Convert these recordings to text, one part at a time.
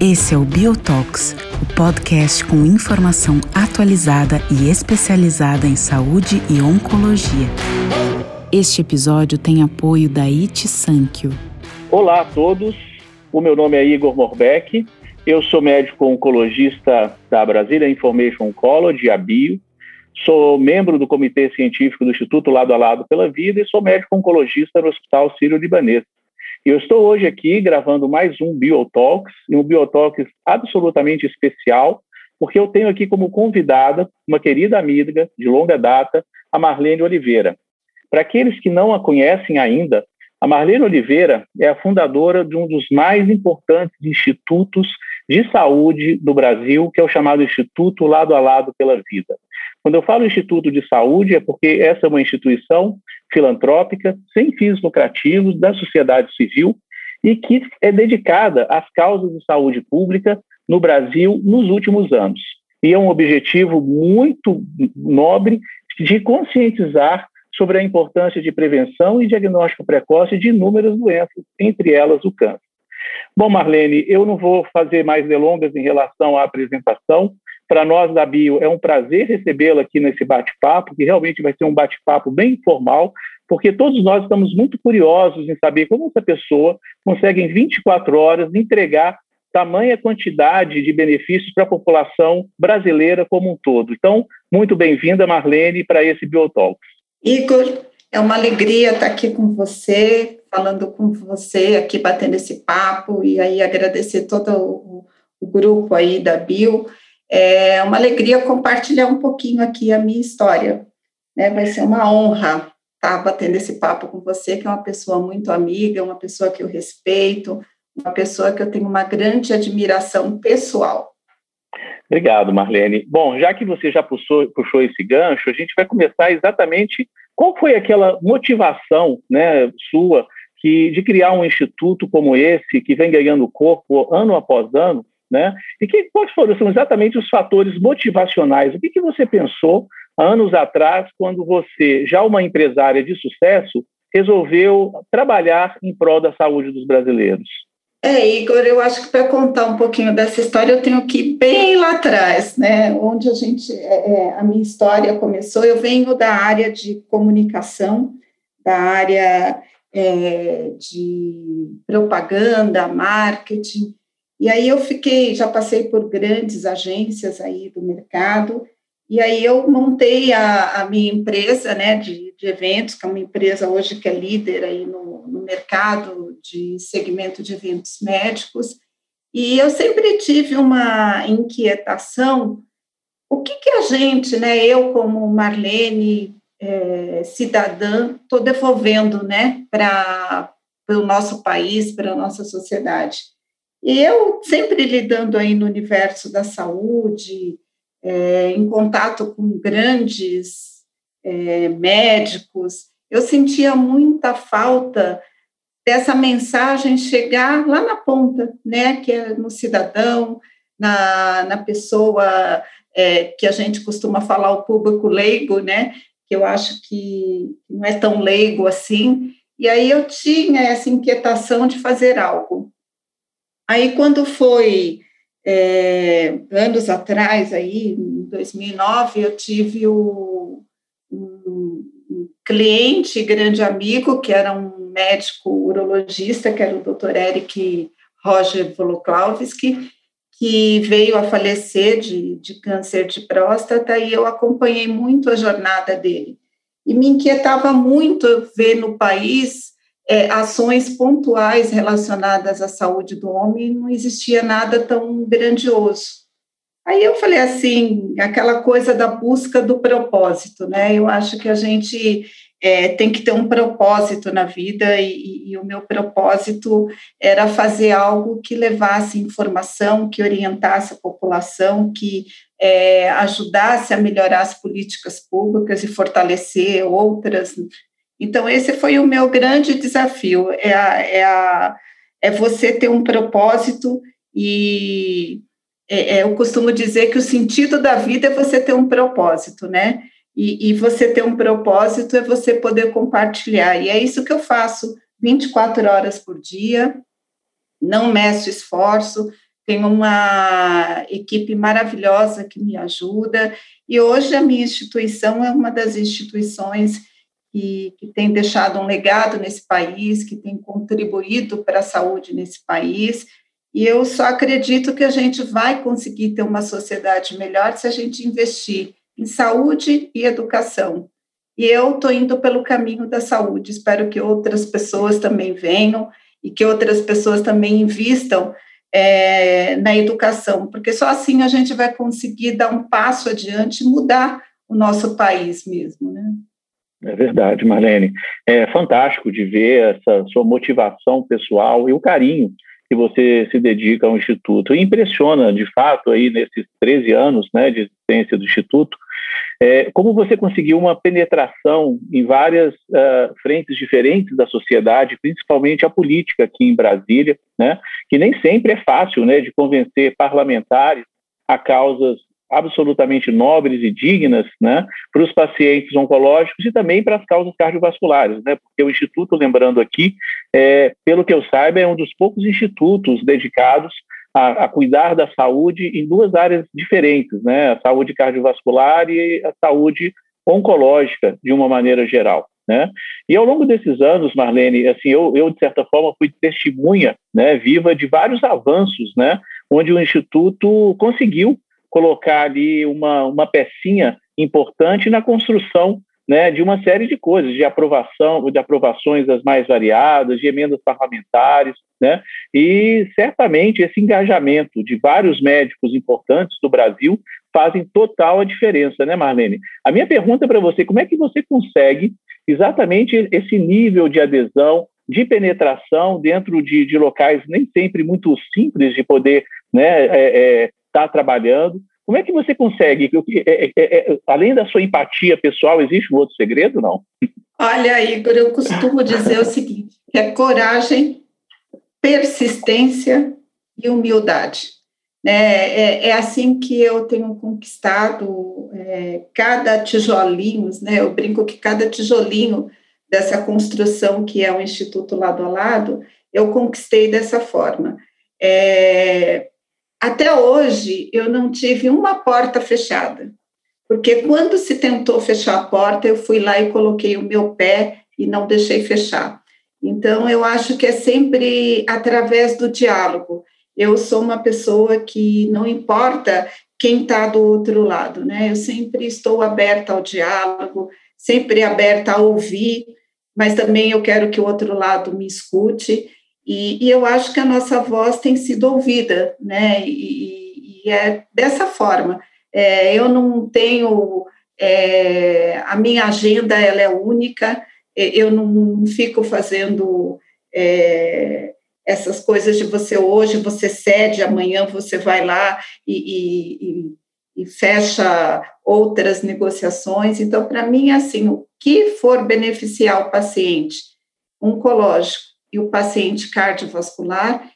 Esse é o Biotox, o podcast com informação atualizada e especializada em saúde e oncologia. Este episódio tem apoio da It. Olá a todos, o meu nome é Igor Morbeck, eu sou médico oncologista da Brasília Information Oncology, a Bio, sou membro do Comitê Científico do Instituto Lado a Lado pela Vida e sou médico oncologista no Hospital Sírio-Libanês. Eu estou hoje aqui gravando mais um Biotalks, um Biotalks absolutamente especial, porque eu tenho aqui como convidada uma querida amiga de longa data, a Marlene Oliveira. Para aqueles que não a conhecem ainda, a Marlene Oliveira é a fundadora de um dos mais importantes institutos de saúde do Brasil, que é o chamado Instituto Lado a Lado pela Vida. Quando eu falo Instituto de Saúde, é porque essa é uma instituição filantrópica, sem fins lucrativos, da sociedade civil e que é dedicada às causas de saúde pública no Brasil nos últimos anos. E é um objetivo muito nobre de conscientizar sobre a importância de prevenção e diagnóstico precoce de inúmeras doenças, entre elas o câncer. Bom, Marlene, eu não vou fazer mais delongas em relação à apresentação. Para nós da Bio, é um prazer recebê-la aqui nesse bate-papo, que realmente vai ser um bate-papo bem informal, porque todos nós estamos muito curiosos em saber como essa pessoa consegue, em 24 horas, entregar tamanha quantidade de benefícios para a população brasileira como um todo. Então, muito bem-vinda, Marlene, para esse Biotalks. Igor, é uma alegria estar aqui com você, falando com você, aqui batendo esse papo, e aí agradecer todo o, o grupo aí da Bio. É uma alegria compartilhar um pouquinho aqui a minha história. Né? Vai ser uma honra estar batendo esse papo com você, que é uma pessoa muito amiga, uma pessoa que eu respeito, uma pessoa que eu tenho uma grande admiração pessoal. Obrigado, Marlene. Bom, já que você já puxou, puxou esse gancho, a gente vai começar exatamente qual foi aquela motivação né, sua que, de criar um instituto como esse, que vem ganhando corpo ano após ano, né? E que, quais foram são exatamente os fatores motivacionais? O que, que você pensou anos atrás, quando você, já uma empresária de sucesso, resolveu trabalhar em prol da saúde dos brasileiros? É, Igor, eu acho que para contar um pouquinho dessa história, eu tenho que ir bem lá atrás, né? Onde a gente, é, é, a minha história começou. Eu venho da área de comunicação, da área é, de propaganda, marketing, e aí eu fiquei, já passei por grandes agências aí do mercado, e aí eu montei a, a minha empresa né, de, de, eventos, que é uma empresa hoje que é líder aí no, no mercado de segmento de eventos médicos, e eu sempre tive uma inquietação, o que, que a gente, né, eu como Marlene, é, cidadã, estou devolvendo né, para o nosso país, para a nossa sociedade. E eu sempre lidando aí no universo da saúde, é, em contato com grandes é, médicos, eu sentia muita falta dessa mensagem chegar lá na ponta, né, que é no cidadão, na, na pessoa é, que a gente costuma falar o público leigo, né, que eu acho que não é tão leigo assim, e aí eu tinha essa inquietação de fazer algo. Aí, quando foi é, anos atrás, aí, em 2009, eu tive o, um, cliente, grande amigo, que era um médico urologista, que era o Dr. Eric Roger Voloklavski, que veio a falecer de, de câncer de próstata, e eu acompanhei muito a jornada dele. E me inquietava muito ver no país é, ações pontuais relacionadas à saúde do homem, não existia nada tão grandioso. Aí eu falei assim, aquela coisa da busca do propósito, né? Eu acho que a gente é, tem que ter um propósito na vida e, e, o meu propósito era fazer algo que levasse informação, que orientasse a população, que é, ajudasse a melhorar as políticas públicas e fortalecer outras então, esse foi o meu grande desafio, é, a, é, a, é você ter um propósito e é, é, eu costumo dizer que o sentido da vida é você ter um propósito, né? E, e, você ter um propósito é você poder compartilhar. E é isso que eu faço 24 horas por dia, não meço esforço, tenho uma equipe maravilhosa que me ajuda, e hoje a minha instituição é uma das instituições que, que tem deixado um legado nesse país, que tem contribuído para a saúde nesse país, e eu só acredito que a gente vai conseguir ter uma sociedade melhor se a gente investir em saúde e educação. E eu estou indo pelo caminho da saúde. Espero que outras pessoas também venham e que outras pessoas também invistam é, na educação, porque só assim a gente vai conseguir dar um passo adiante e mudar o nosso país mesmo, né? É verdade, Marlene. É fantástico de ver essa sua motivação pessoal e o carinho que você se dedica ao Instituto. E impressiona, de fato, aí nesses 13 anos né, de existência do Instituto, é, como você conseguiu uma penetração em várias uh, frentes diferentes da sociedade, principalmente a política aqui em Brasília, né, que nem sempre é fácil né, de convencer parlamentares a causas absolutamente nobres e dignas né, para os pacientes oncológicos e também para as causas cardiovasculares, né, porque o Instituto, lembrando aqui, é, pelo que eu saiba, é um dos poucos institutos dedicados a, a, cuidar da saúde em duas áreas diferentes, né, a saúde cardiovascular e a saúde oncológica, de uma maneira geral. Né? E ao longo desses anos, Marlene, assim, eu, eu de certa forma fui testemunha, né, viva de vários avanços, né, onde o instituto conseguiu colocar ali uma, uma pecinha importante na construção né, de uma série de coisas, de aprovação, de aprovações das mais variadas, de emendas parlamentares, né, e certamente esse engajamento de vários médicos importantes do Brasil fazem total a diferença, né, Marlene? A minha pergunta para você, como é que você consegue exatamente esse nível de adesão, de penetração dentro de, de locais nem sempre muito simples de poder né, é, é, está trabalhando. Como é que você consegue? É, é, é, além da sua empatia pessoal, existe um outro segredo, não? Olha, Igor, eu costumo dizer o seguinte: é coragem, persistência e humildade. É, é, é, assim que eu tenho conquistado é, cada tijolinho, né? Eu brinco que cada tijolinho dessa construção que é o Instituto Lado a Lado, eu conquistei dessa forma. É, até hoje, eu não tive uma porta fechada, porque quando se tentou fechar a porta, eu fui lá e coloquei o meu pé e não deixei fechar. Então, eu acho que é sempre através do diálogo. Eu sou uma pessoa que não importa quem está do outro lado, né? Eu sempre estou aberta ao diálogo, sempre aberta a ouvir, mas também eu quero que o outro lado me escute. E, e eu acho que a nossa voz tem sido ouvida, né? E, e é dessa forma. É, eu não tenho é, a minha agenda, ela é única. Eu não fico fazendo é, essas coisas de você hoje, você cede, amanhã você vai lá e, e, e fecha outras negociações. Então, para mim, assim, o que for beneficiar o paciente oncológico e o paciente cardiovascular,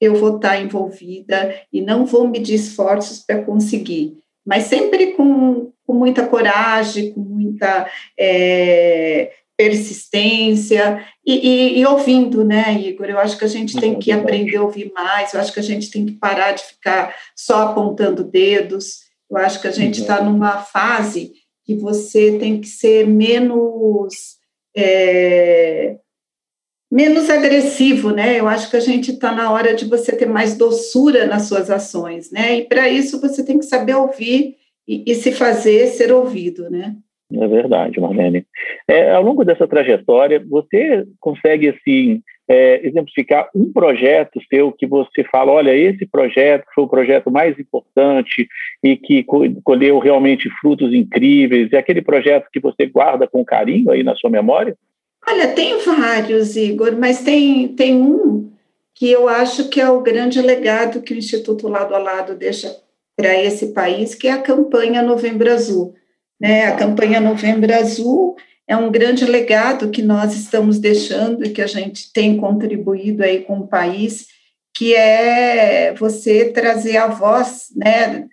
eu vou estar envolvida e não vou medir esforços para conseguir, mas sempre com, com muita coragem, com muita é, persistência e, e, e, ouvindo, né, Igor? Eu acho que a gente tem que aprender a ouvir mais, eu acho que a gente tem que parar de ficar só apontando dedos, eu acho que a gente está numa fase que você tem que ser menos. É, menos agressivo, né? Eu acho que a gente está na hora de você ter mais doçura nas suas ações, né? E para isso você tem que saber ouvir e, e, se fazer ser ouvido, né? É verdade, Marlene. É, ao longo dessa trajetória, você consegue, assim, é, exemplificar um projeto seu que você fala, olha, esse projeto foi o projeto mais importante e que colheu realmente frutos incríveis, é aquele projeto que você guarda com carinho aí na sua memória? Olha, tem vários, Igor, mas tem, tem um que eu acho que é o grande legado que o Instituto Lado a Lado deixa para esse país, que é a campanha Novembro Azul. Né? A campanha Novembro Azul é um grande legado que nós estamos deixando e que a gente tem contribuído aí com o país, que é você trazer a voz, né,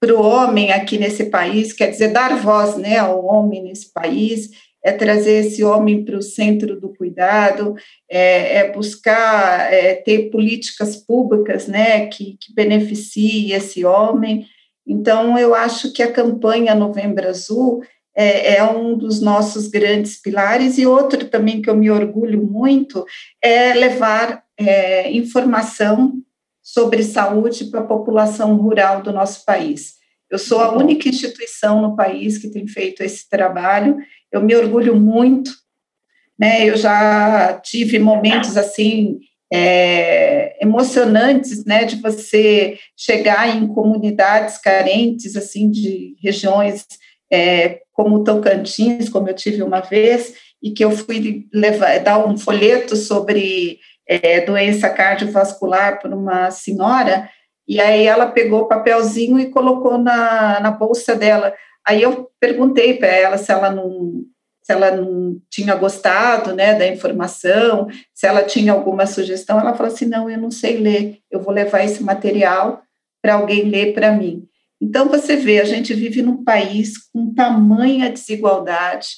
para o homem aqui nesse país, quer dizer, dar voz né, ao homem nesse país, é trazer esse homem para o centro do cuidado, é, é buscar é, ter políticas públicas né, que, que beneficiem esse homem. Então, eu acho que a campanha Novembro Azul é, é, um dos nossos grandes pilares, e outro também que eu me orgulho muito é levar é, informação sobre saúde para a população rural do nosso país. Eu sou a única instituição no país que tem feito esse trabalho, eu me orgulho muito, né? Eu já tive momentos assim é, emocionantes, né, de você chegar em comunidades carentes, assim, de regiões é, como Tocantins, como eu tive uma vez, e que eu fui levar, dar um folheto sobre é, doença cardiovascular para uma senhora, e aí ela pegou o papelzinho e colocou na, na bolsa dela. Aí eu perguntei para ela se ela não se ela não tinha gostado né, da informação, se ela tinha alguma sugestão, ela falou assim, não, eu não sei ler, eu vou levar esse material para alguém ler para mim. Então, você vê, a gente vive num país com tamanha desigualdade,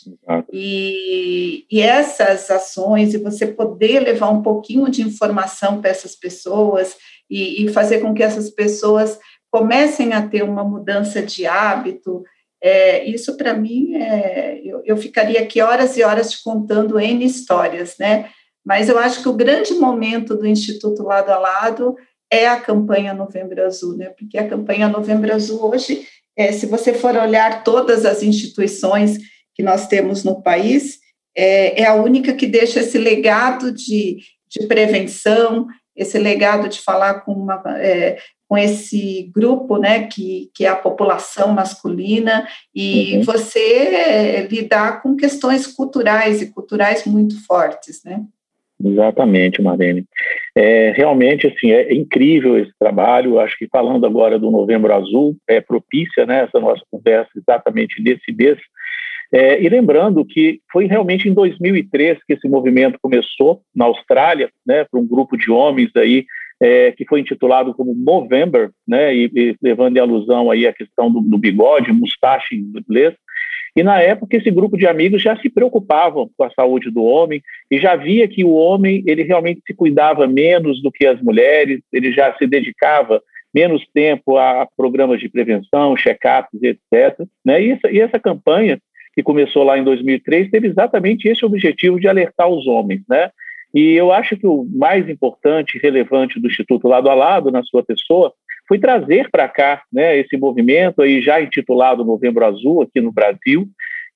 e, e, essas ações, e você poder levar um pouquinho de informação para essas pessoas, e, e, fazer com que essas pessoas comecem a ter uma mudança de hábito, é, isso para mim, é, eu, eu ficaria aqui horas e horas te contando N histórias, né? Mas eu acho que o grande momento do Instituto Lado a Lado é a campanha Novembro Azul, né? Porque a campanha Novembro Azul hoje, é, se você for olhar todas as instituições que nós temos no país, é, é a única que deixa esse legado de, de prevenção, esse legado de falar com, uma, é, com esse grupo, né, que, que é a população masculina, e uhum. você lidar com questões culturais e culturais muito fortes, né? Exatamente, Marlene. É, realmente, assim, é incrível esse trabalho. Acho que falando agora do Novembro Azul, é propícia né, essa nossa conversa exatamente nesse mês. É, e lembrando que foi realmente em 2003 que esse movimento começou na Austrália, né, para um grupo de homens aí é, que foi intitulado como Movember, né, e, e levando em alusão aí a questão do, do bigode, mustache em inglês. E na época esse grupo de amigos já se preocupavam com a saúde do homem e já via que o homem ele realmente se cuidava menos do que as mulheres, ele já se dedicava menos tempo a programas de prevenção, check-ups, etc. Né? E, essa, e essa campanha que começou lá em 2003 teve exatamente esse objetivo de alertar os homens, né? E eu acho que o mais importante e relevante do Instituto Lado a Lado, na sua pessoa, foi trazer para cá né, esse movimento aí já intitulado Novembro Azul aqui no Brasil,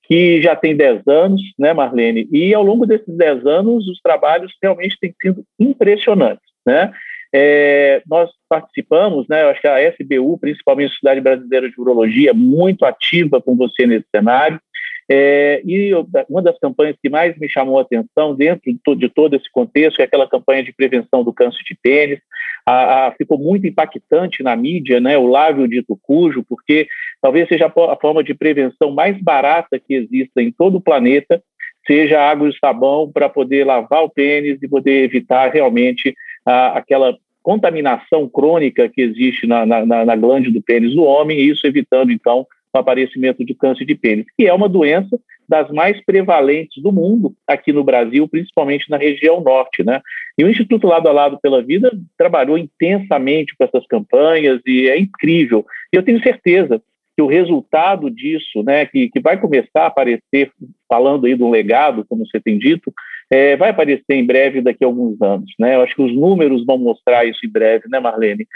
que já tem 10 anos, né, Marlene? E ao longo desses 10 anos, os trabalhos realmente têm sido impressionantes, né? É, nós participamos, né, eu acho que a SBU, principalmente a Sociedade Brasileira de Urologia, muito ativa com você nesse cenário. É, e uma das campanhas que mais me chamou a atenção dentro de, to, de todo esse contexto é aquela campanha de prevenção do câncer de pênis. A, a, ficou muito impactante na mídia, né, o lábio dito cujo, porque talvez seja a forma de prevenção mais barata que exista em todo o planeta, seja água e sabão para poder lavar o pênis e poder evitar realmente a, aquela contaminação crônica que existe na, na, na do pênis do homem, e isso evitando, então, o aparecimento de câncer de pênis, que é uma doença das mais prevalentes do mundo aqui no Brasil, principalmente na região norte, né? E o Instituto Lado a Lado pela Vida trabalhou intensamente com essas campanhas e é incrível. E eu tenho certeza que o resultado disso, né, que, que vai começar a aparecer, falando aí do legado, como você tem dito, é, vai aparecer em breve daqui a alguns anos, né? Eu acho que os números vão mostrar isso em breve, né, Marlene?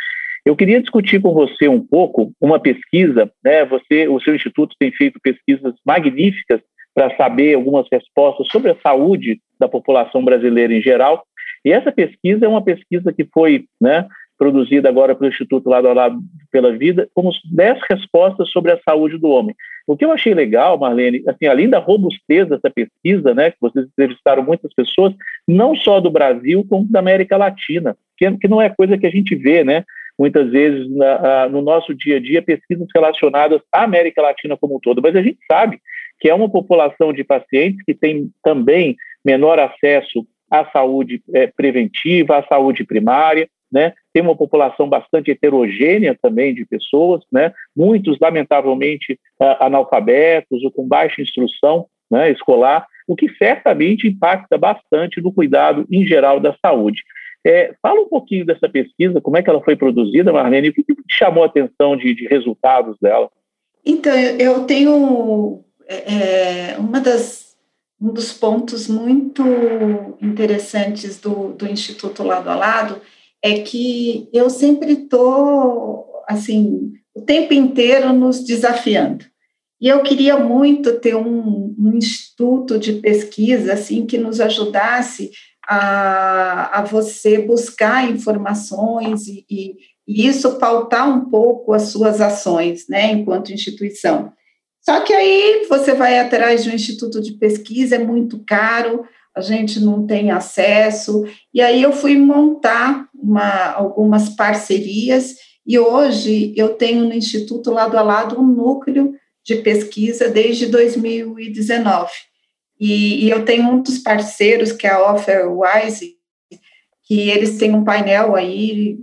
Eu queria discutir com você um pouco uma pesquisa, né? Você, o seu instituto tem feito pesquisas magníficas para saber algumas respostas sobre a saúde da população brasileira em geral. E essa pesquisa é uma pesquisa que foi, né, produzida agora pelo Instituto Lado a Lado pela Vida, como 10 respostas sobre a saúde do homem. O que eu achei legal, Marlene, assim, além da robustez dessa pesquisa, né, que vocês entrevistaram muitas pessoas, não só do Brasil, como da América Latina, que, que não é coisa que a gente vê, né? Muitas vezes na, no nosso dia a dia pesquisas relacionadas à América Latina como um todo, mas a gente sabe que é uma população de pacientes que tem também menor acesso à saúde é, preventiva, à saúde primária, né? Tem uma população bastante heterogênea também de pessoas, né? Muitos, lamentavelmente, analfabetos ou com baixa instrução né, escolar, o que certamente impacta bastante no cuidado em geral da saúde. É, fala um pouquinho dessa pesquisa, como é que ela foi produzida, Marlene, e o que, que chamou a atenção de, de resultados dela? Então, eu tenho é, é, uma das, um dos pontos muito interessantes do, do Instituto Lado a Lado é que eu sempre estou, assim, o tempo inteiro nos desafiando. E eu queria muito ter um, um instituto de pesquisa, assim, que nos ajudasse a, a você buscar informações e, e, e isso pautar um pouco as suas ações, né, enquanto instituição. Só que aí você vai atrás de um instituto de pesquisa, é muito caro, a gente não tem acesso, e aí eu fui montar uma, algumas parcerias, e hoje eu tenho no Instituto lado a lado um núcleo de pesquisa desde 2019. E, e eu tenho um dos parceiros, que é a Offerwise, que eles têm um painel aí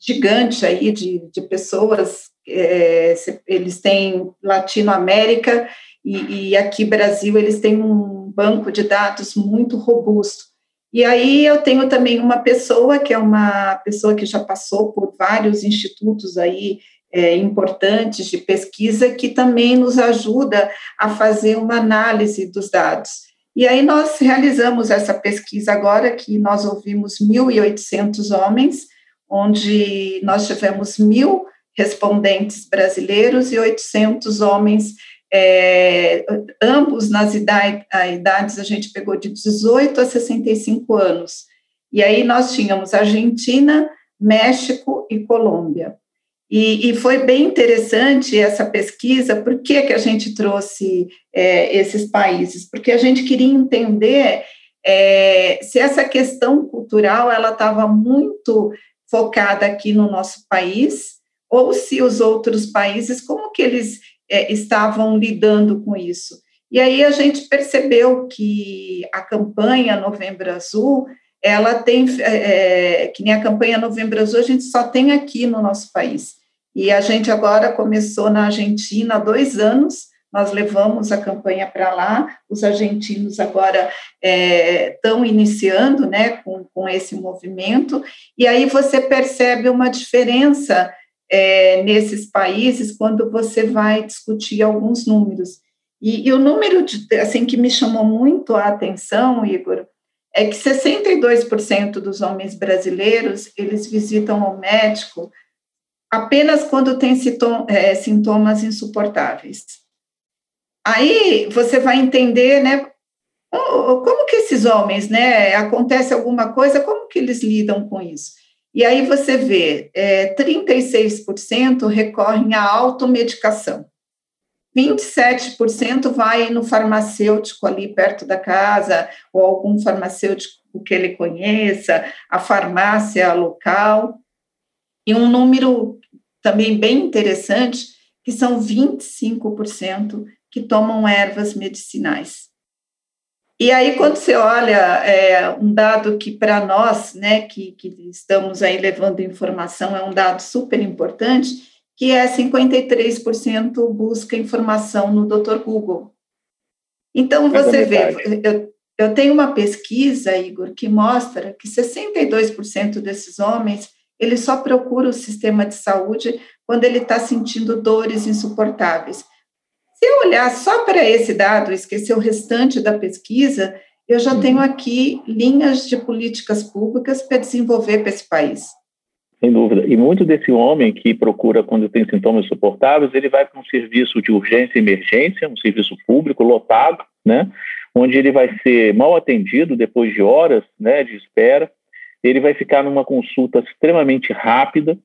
gigante aí de, de pessoas é, eles têm Latinoamérica e, e, aqui Brasil eles têm um banco de dados muito robusto. E aí eu tenho também uma pessoa que é uma pessoa que já passou por vários institutos aí é, importantes de pesquisa que também nos ajuda a fazer uma análise dos dados. E aí nós realizamos essa pesquisa agora que nós ouvimos 1.800 homens, onde nós tivemos mil respondentes brasileiros e 800 homens, é, ambos nas idade, idades, a gente pegou de 18 a 65 anos. E aí nós tínhamos Argentina, México e Colômbia. E, e foi bem interessante essa pesquisa, por que, que a gente trouxe é, esses países? Porque a gente queria entender é, se essa questão cultural ela estava muito focada aqui no nosso país, ou se os outros países, como que eles é, estavam lidando com isso. E aí a gente percebeu que a campanha Novembro Azul, ela tem, é, é, que nem a campanha Novembro Azul, a gente só tem aqui no nosso país. E a gente agora começou na Argentina há dois anos, nós levamos a campanha para lá, os argentinos agora estão é, iniciando né, com, com esse movimento, e aí você percebe uma diferença é, nesses países quando você vai discutir alguns números. E, e, o número de, assim que me chamou muito a atenção, Igor, é que 62% dos homens brasileiros eles visitam o médico apenas quando tem é, sintomas insuportáveis. Aí você vai entender, né, como que esses homens, né, acontece alguma coisa, como que eles lidam com isso? E aí você vê, é, 36% recorrem à automedicação, 27% vai no farmacêutico ali perto da casa, ou algum farmacêutico que ele conheça, a farmácia local, e um número também bem interessante, que são 25% que tomam ervas medicinais. E aí, quando você olha é, um dado que para nós, né, que, que estamos aí levando informação, é um dado super importante, que é 53% busca informação no Dr. Google. Então, você vê, eu, eu tenho uma pesquisa, Igor, que mostra que 62% desses homens, ele só procura o sistema de saúde quando ele está sentindo dores insuportáveis. Se eu olhar só para esse dado, esquecer o restante da pesquisa, eu já tenho aqui linhas de políticas públicas para desenvolver para esse país. Sem dúvida. E muito desse homem que procura quando tem sintomas insuportáveis, ele vai para um serviço de urgência e emergência, um serviço público lotado, né? Onde ele vai ser mal atendido depois de horas, né, de espera. Ele vai ficar numa consulta extremamente rápida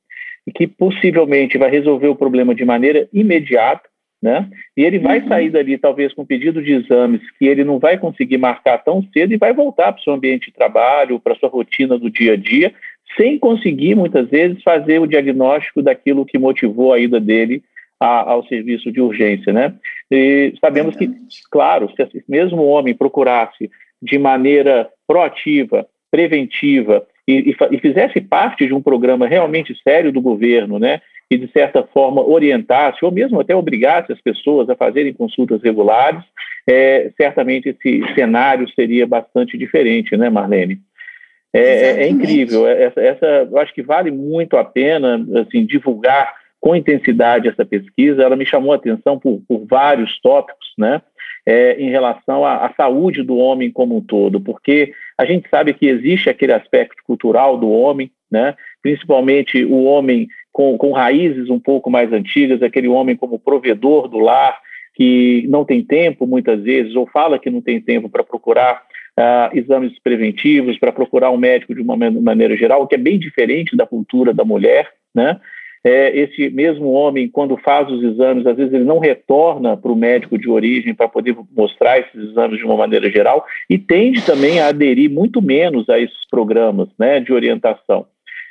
e que possivelmente vai resolver o problema de maneira imediata né? E ele vai uhum. sair dali, talvez, com pedido de exames que ele não vai conseguir marcar tão cedo e vai voltar para o seu ambiente de trabalho, para a sua rotina do dia a dia, sem conseguir, muitas vezes, fazer o diagnóstico daquilo que motivou a ida dele a, ao serviço de urgência, né? E sabemos que, claro, se esse mesmo homem procurasse de maneira proativa, preventiva e, e, fizesse parte de um programa realmente sério do governo, né, que de certa forma orientasse ou mesmo até obrigasse as pessoas a fazerem consultas regulares, é, certamente esse cenário seria bastante diferente, né, Marlene? É, é, é incrível. Essa, essa, eu acho que vale muito a pena assim, divulgar com intensidade essa pesquisa. Ela me chamou a atenção por, por vários tópicos, né? É, em relação à, à, saúde do homem como um todo, porque a gente sabe que existe aquele aspecto cultural do homem, né? principalmente o homem com, com raízes um pouco mais antigas, aquele homem como provedor do lar, que não tem tempo muitas vezes, ou fala que não tem tempo para procurar uh, exames preventivos, para procurar um médico de uma maneira geral, que é bem diferente da cultura da mulher, né? É, esse mesmo homem, quando faz os exames, às vezes ele não retorna para o médico de origem para poder mostrar esses exames de uma maneira geral e tende também a aderir muito menos a esses programas né, de orientação.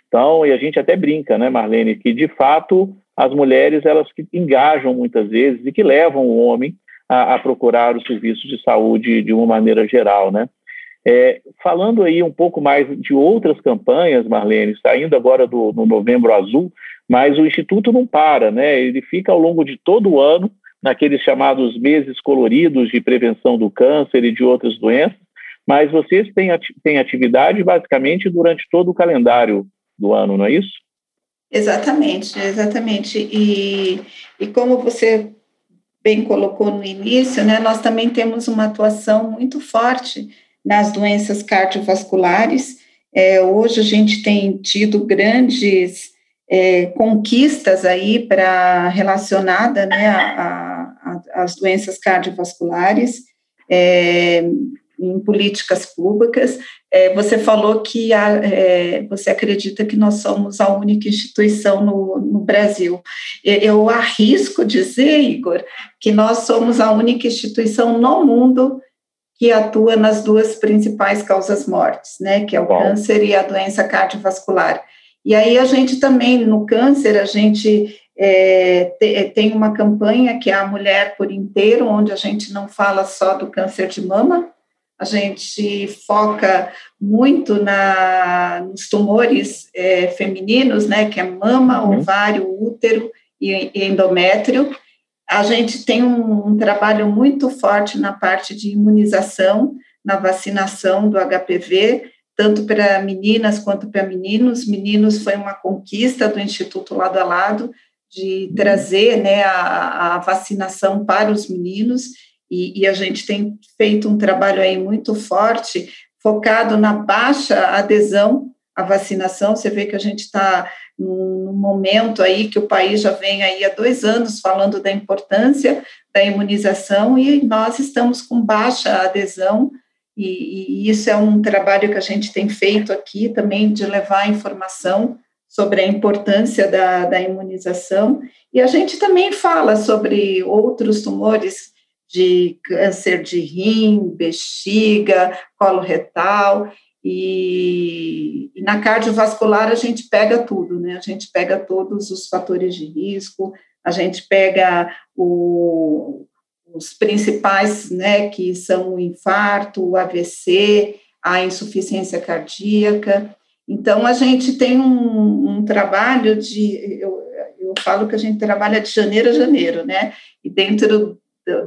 Então, e a gente até brinca, né, Marlene, que de fato as mulheres elas que engajam muitas vezes e que levam o homem a, a procurar os serviços de saúde de uma maneira geral, né? É, falando aí um pouco mais de outras campanhas, Marlene, saindo agora do Novembro Azul, mas o Instituto não para, né? Ele fica ao longo de todo o ano, naqueles chamados meses coloridos de prevenção do câncer e de outras doenças, mas vocês têm, têm atividade basicamente durante todo o calendário do ano, não é isso? Exatamente, exatamente. E, e como você bem colocou no início, né, nós também temos uma atuação muito forte nas doenças cardiovasculares. É, hoje a gente tem tido grandes é, conquistas aí para relacionada né, às doenças cardiovasculares. É, em políticas públicas. É, você falou que a, é, você acredita que nós somos a única instituição no, no Brasil. Eu arrisco dizer, Igor, que nós somos a única instituição no mundo que atua nas duas principais causas mortes, né, que é o Bom. câncer e a doença cardiovascular. E aí a gente também, no câncer, a gente é, tem uma campanha que é a Mulher por Inteiro, onde a gente não fala só do câncer de mama, a gente foca muito na, nos tumores é, femininos, né, que é mama, uhum. ovário, útero e, e, endométrio. A gente tem um, um, trabalho muito forte na parte de imunização, na vacinação do HPV, tanto para meninas quanto para meninos. Meninos foi uma conquista do Instituto Lado a Lado de trazer né, a, a vacinação para os meninos e, e, a gente tem feito um trabalho aí muito forte, focado na baixa adesão à vacinação. Você vê que a gente está num momento aí que o país já vem aí há dois anos falando da importância da imunização e nós estamos com baixa adesão e, e, isso é um trabalho que a gente tem feito aqui também de levar informação sobre a importância da, da imunização. E a gente também fala sobre outros tumores de câncer de rim, bexiga, colo retal, e, e, na cardiovascular a gente pega tudo, né? A gente pega todos os fatores de risco, a gente pega o, os principais, né, que são o infarto, o AVC, a insuficiência cardíaca. Então, a gente tem um, um trabalho de, eu, eu falo que a gente trabalha de janeiro a janeiro, né? E dentro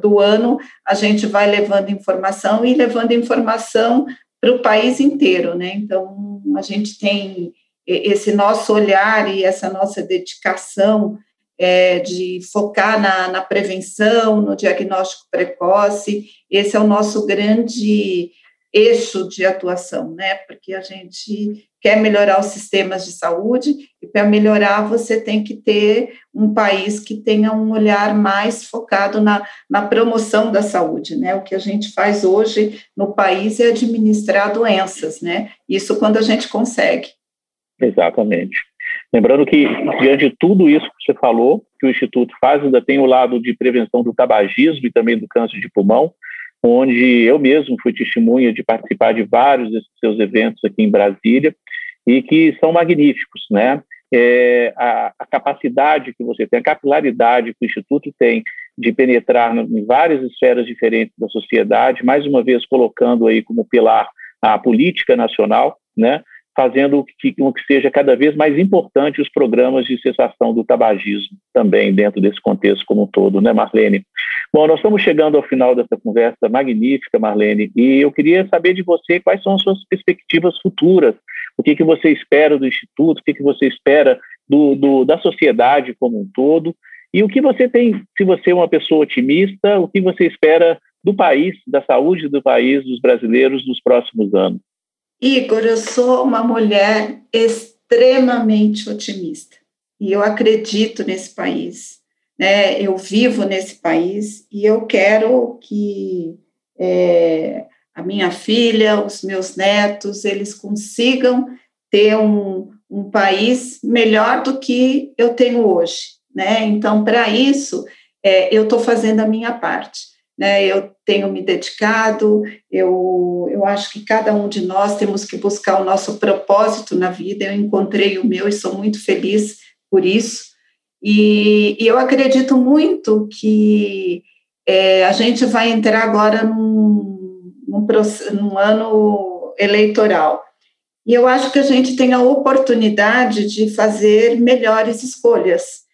do ano, a gente vai levando informação e levando informação para o país inteiro, né? Então, a gente tem esse nosso olhar e essa nossa dedicação é, de focar na, na prevenção, no diagnóstico precoce, esse é o nosso grande eixo de atuação, né? Porque a gente quer melhorar os sistemas de saúde, e para melhorar você tem que ter um país que tenha um olhar mais focado na, na promoção da saúde, né? O que a gente faz hoje no país é administrar doenças, né? Isso quando a gente consegue. Exatamente. Lembrando que, diante de tudo isso que você falou, que o Instituto faz, ainda tem o lado de prevenção do tabagismo e também do câncer de pulmão, onde eu mesmo fui testemunha de participar de vários desses seus eventos aqui em Brasília, e que são magníficos, né? É, a, a, capacidade que você tem, a capilaridade que o Instituto tem de penetrar em várias esferas diferentes da sociedade, mais uma vez colocando aí como pilar a política nacional, né? Fazendo que, que seja cada vez mais importante os programas de cessação do tabagismo também dentro desse contexto como um todo, né, Marlene? Bom, nós estamos chegando ao final dessa conversa magnífica, Marlene, e eu queria saber de você quais são as suas perspectivas futuras, o que, que você espera do Instituto, o que, que você espera do, do, da sociedade como um todo, e o que você tem, se você é uma pessoa otimista, o que você espera do país, da saúde do país, dos brasileiros nos próximos anos? Igor, eu sou uma mulher extremamente otimista e eu acredito nesse país, né? Eu vivo nesse país e eu quero que é, a minha filha, os meus netos, eles consigam ter um, um país melhor do que eu tenho hoje, né? Então, para isso, é, eu estou fazendo a minha parte né? Eu tenho me dedicado, eu, eu acho que cada um de nós temos que buscar o nosso propósito na vida. Eu encontrei o meu e sou muito feliz por isso. E, e eu acredito muito que é, a gente vai entrar agora num, num, num ano eleitoral. E eu acho que a gente tem a oportunidade de fazer melhores escolhas.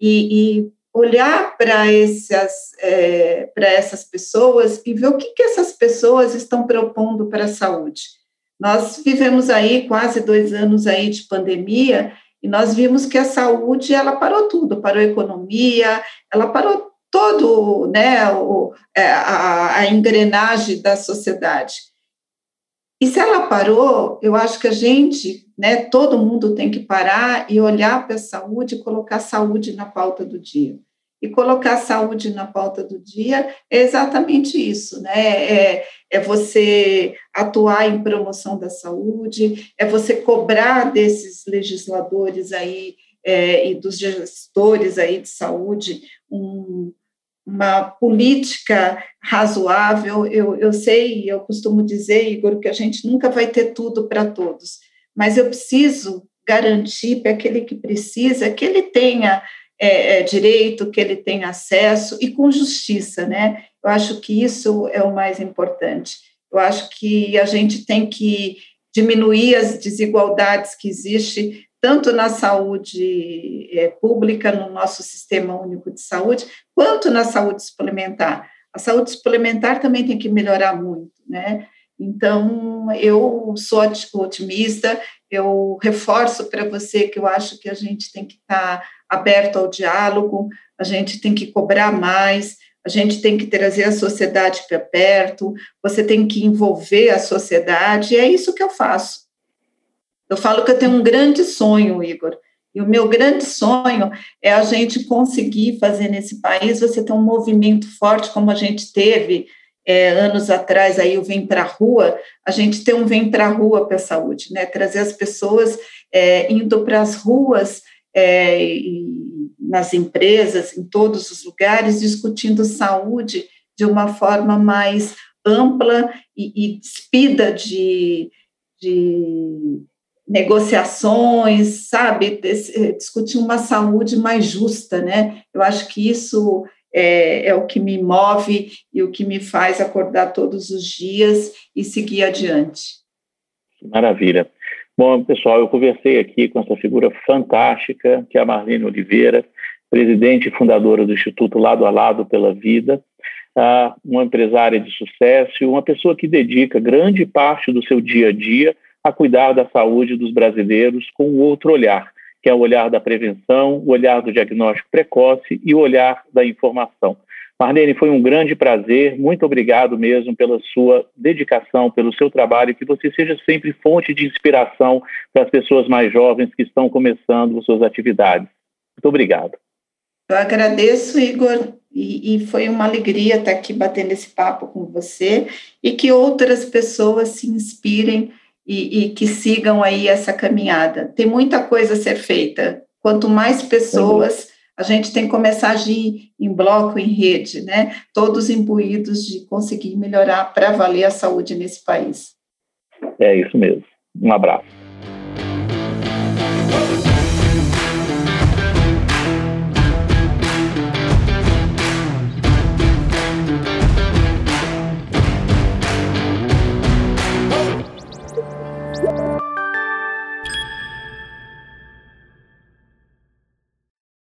E, e olhar para essas, é, para essas pessoas e ver o que, que essas pessoas estão propondo para a saúde. Nós vivemos aí quase dois anos aí de pandemia e nós vimos que a saúde ela parou tudo, parou a economia, ela parou todo, né, o, é, a, a engrenagem da sociedade. E se ela parou, eu acho que a gente, né, todo mundo tem que parar e olhar para a saúde e colocar a saúde na pauta do dia. E colocar a saúde na pauta do dia é exatamente isso, né? É, é você atuar em promoção da saúde, é você cobrar desses legisladores aí é, e dos gestores aí de saúde um, uma política razoável. Eu, eu sei, eu costumo dizer, Igor, que a gente nunca vai ter tudo para todos, mas eu preciso garantir para aquele que precisa que ele tenha é, é, direito, que ele tenha acesso e com justiça, né? Eu acho que isso é o mais importante. Eu acho que a gente tem que diminuir as desigualdades que existem tanto na saúde é, pública, no nosso sistema único de saúde, quanto na saúde suplementar. A saúde suplementar também tem que melhorar muito, né? Então, eu sou otimista, eu reforço para você que eu acho que a gente tem que estar aberto ao diálogo, a gente tem que cobrar mais, a gente tem que trazer a sociedade para perto, você tem que envolver a sociedade, e é isso que eu faço. Eu falo que eu tenho um grande sonho, Igor. E o meu grande sonho é a gente conseguir fazer nesse país você ter um movimento forte como a gente teve é, anos atrás aí o Vem para a Rua, a gente ter um Vem para a Rua para a saúde, né? Trazer as pessoas é, indo para as ruas é, nas empresas, em todos os lugares, discutindo saúde de uma forma mais ampla e, e despida de, de negociações, sabe, eh, discutir uma saúde mais justa, né? Eu acho que isso é, é, o que me move e o que me faz acordar todos os dias e seguir adiante. Maravilha. Bom, pessoal, eu conversei aqui com essa figura fantástica, que é a Marlene Oliveira, presidente e fundadora do Instituto Lado a Lado pela Vida, uma empresária de sucesso uma pessoa que dedica grande parte do seu dia a dia a cuidar da saúde dos brasileiros com outro olhar, que é o olhar da prevenção, o olhar do diagnóstico precoce e o olhar da informação. Marlene, foi um grande prazer, muito obrigado mesmo pela sua dedicação, pelo seu trabalho, que você seja sempre fonte de inspiração para as pessoas mais jovens que estão começando suas atividades. Muito obrigado. Eu agradeço, Igor, e, e, foi uma alegria estar aqui batendo esse papo com você e que outras pessoas se inspirem e, e, que sigam aí essa caminhada. Tem muita coisa a ser feita. Quanto mais pessoas, a gente tem que começar a agir em bloco, em rede, né? Todos imbuídos de conseguir melhorar para valer a saúde nesse país. É isso mesmo. Um abraço.